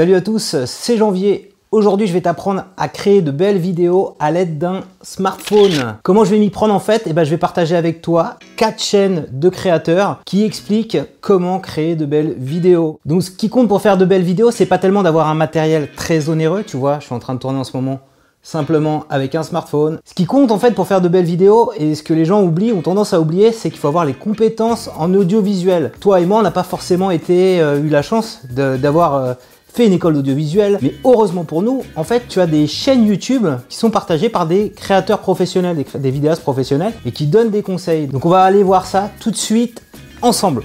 Salut à tous, c'est Janvier. Aujourd'hui, je vais t'apprendre à créer de belles vidéos à l'aide d'un smartphone. Comment je vais m'y prendre en fait? Eh ben, je vais partager avec toi quatre chaînes de créateurs qui expliquent comment créer de belles vidéos. Donc, ce qui compte pour faire de belles vidéos, c'est pas tellement d'avoir un matériel très onéreux. Tu vois, je suis en train de tourner en ce moment simplement avec un smartphone. Ce qui compte en fait pour faire de belles vidéos et ce que les gens oublient, ont tendance à oublier, c'est qu'il faut avoir les compétences en audiovisuel. Toi et moi, on n'a pas forcément été euh, eu la chance d'avoir euh, fait une école d'audiovisuel, mais heureusement pour nous, en fait, tu as des chaînes YouTube qui sont partagées par des créateurs professionnels, des, des vidéastes professionnels et qui donnent des conseils. Donc on va aller voir ça tout de suite ensemble.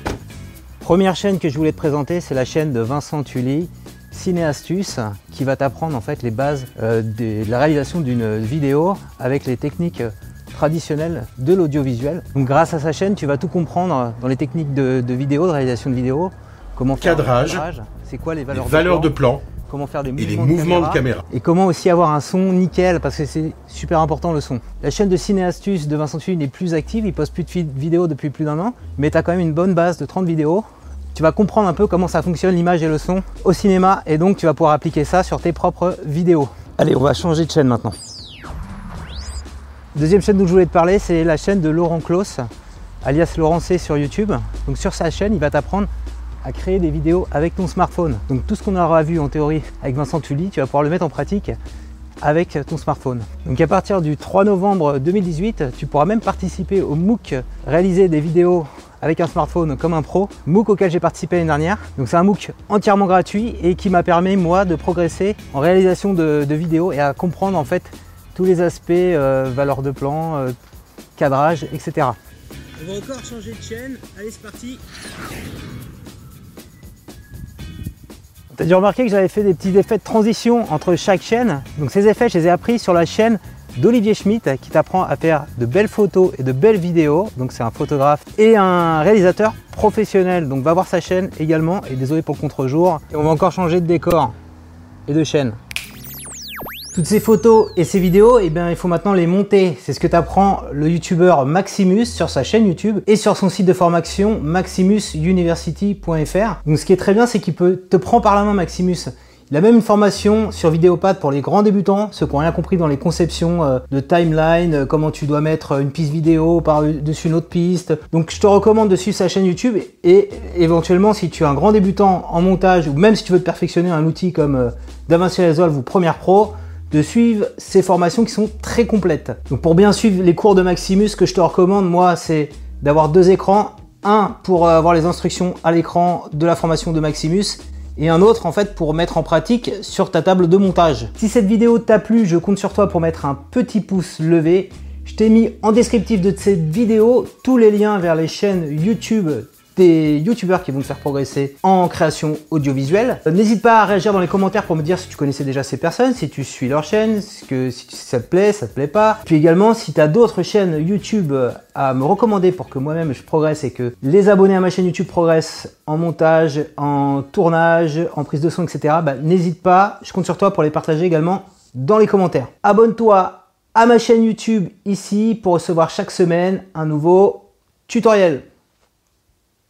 Première chaîne que je voulais te présenter, c'est la chaîne de Vincent Tully Cinéastus qui va t'apprendre en fait les bases euh, de la réalisation d'une vidéo avec les techniques traditionnelles de l'audiovisuel. Donc grâce à sa chaîne, tu vas tout comprendre dans les techniques de, vidéo, de réalisation de vidéo, comment faire cadrage, c'est quoi les valeurs, de, plan, comment faire des mouvements, et les mouvements de, caméra, et comment aussi avoir un son nickel parce que c'est super important le son. La chaîne de Cinéastus de Vincent Tully n'est plus active, il poste plus de vidéos depuis plus d'un an, mais tu as quand même une bonne base de 30 vidéos tu vas comprendre un peu comment ça fonctionne l'image et le son au cinéma et donc tu vas pouvoir appliquer ça sur tes propres vidéos. Allez, on va changer de chaîne maintenant. Deuxième chaîne dont je voulais te parler, c'est la chaîne de Laurent Klaus, alias Laurent C sur YouTube. Donc sur sa chaîne, il va t'apprendre à créer des vidéos avec ton smartphone. Donc tout ce qu'on aura vu en théorie avec Vincent Tully, tu vas pouvoir le mettre en pratique avec ton smartphone. Donc à partir du 3 novembre 2018, tu pourras même participer au MOOC réaliser des vidéos avec un smartphone comme un pro, MOOC auquel j'ai participé l'année dernière. Donc c'est un MOOC entièrement gratuit et qui m'a permis moi de progresser en réalisation de, vidéos et à comprendre en fait tous les aspects euh, valeur de plan, euh, cadrage, etc. On va encore changer de chaîne. Allez, c'est parti. T'as dû remarquer que j'avais fait des petits effets de transition entre chaque chaîne. Donc ces effets, je les ai appris sur la chaîne d'Olivier Schmitt qui t'apprend à faire de belles photos et de belles vidéos. Donc c'est un photographe et un réalisateur professionnel. Donc va voir sa chaîne également. Et désolé pour le contre-jour. Et on va encore changer de décor et de chaîne. Toutes ces photos et ces vidéos, eh bien, il faut maintenant les monter. C'est ce que t'apprend le youtubeur Maximus sur sa chaîne YouTube et sur son site de formation maximusuniversity.fr. Donc ce qui est très bien, c'est qu'il peut te prendre par la main Maximus. Il a même une formation sur Vidéopad pour les grands débutants, ceux qui n'ont rien compris dans les conceptions euh, de timeline, euh, comment tu dois mettre une piste vidéo par-dessus une autre piste. Donc je te recommande de suivre sa chaîne YouTube et éventuellement si tu es un grand débutant en montage ou même si tu veux te perfectionner un outil comme euh, DaVinci Resolve ou Premiere Pro, de suivre ces formations qui sont très complètes. Donc pour bien suivre les cours de Maximus, que je te recommande, moi, c'est d'avoir deux écrans. Un pour avoir les instructions à l'écran de la formation de Maximus et un autre en fait pour mettre en pratique sur ta table de montage. Si cette vidéo t'a plu, je compte sur toi pour mettre un petit pouce levé. Je t'ai mis en descriptif de cette vidéo tous les liens vers les chaînes YouTube des youtubeurs qui vont te faire progresser en création audiovisuelle. N'hésite pas à réagir dans les commentaires pour me dire si tu connaissais déjà ces personnes, si tu suis leur chaîne, que, si ça te plaît, ça te plaît pas. Puis également, si tu as d'autres chaînes YouTube à me recommander pour que moi-même je progresse et que les abonnés à ma chaîne YouTube progressent en montage, en tournage, en prise de son, etc., bah, n'hésite pas, je compte sur toi pour les partager également dans les commentaires. Abonne-toi à ma chaîne YouTube ici pour recevoir chaque semaine un nouveau tutoriel.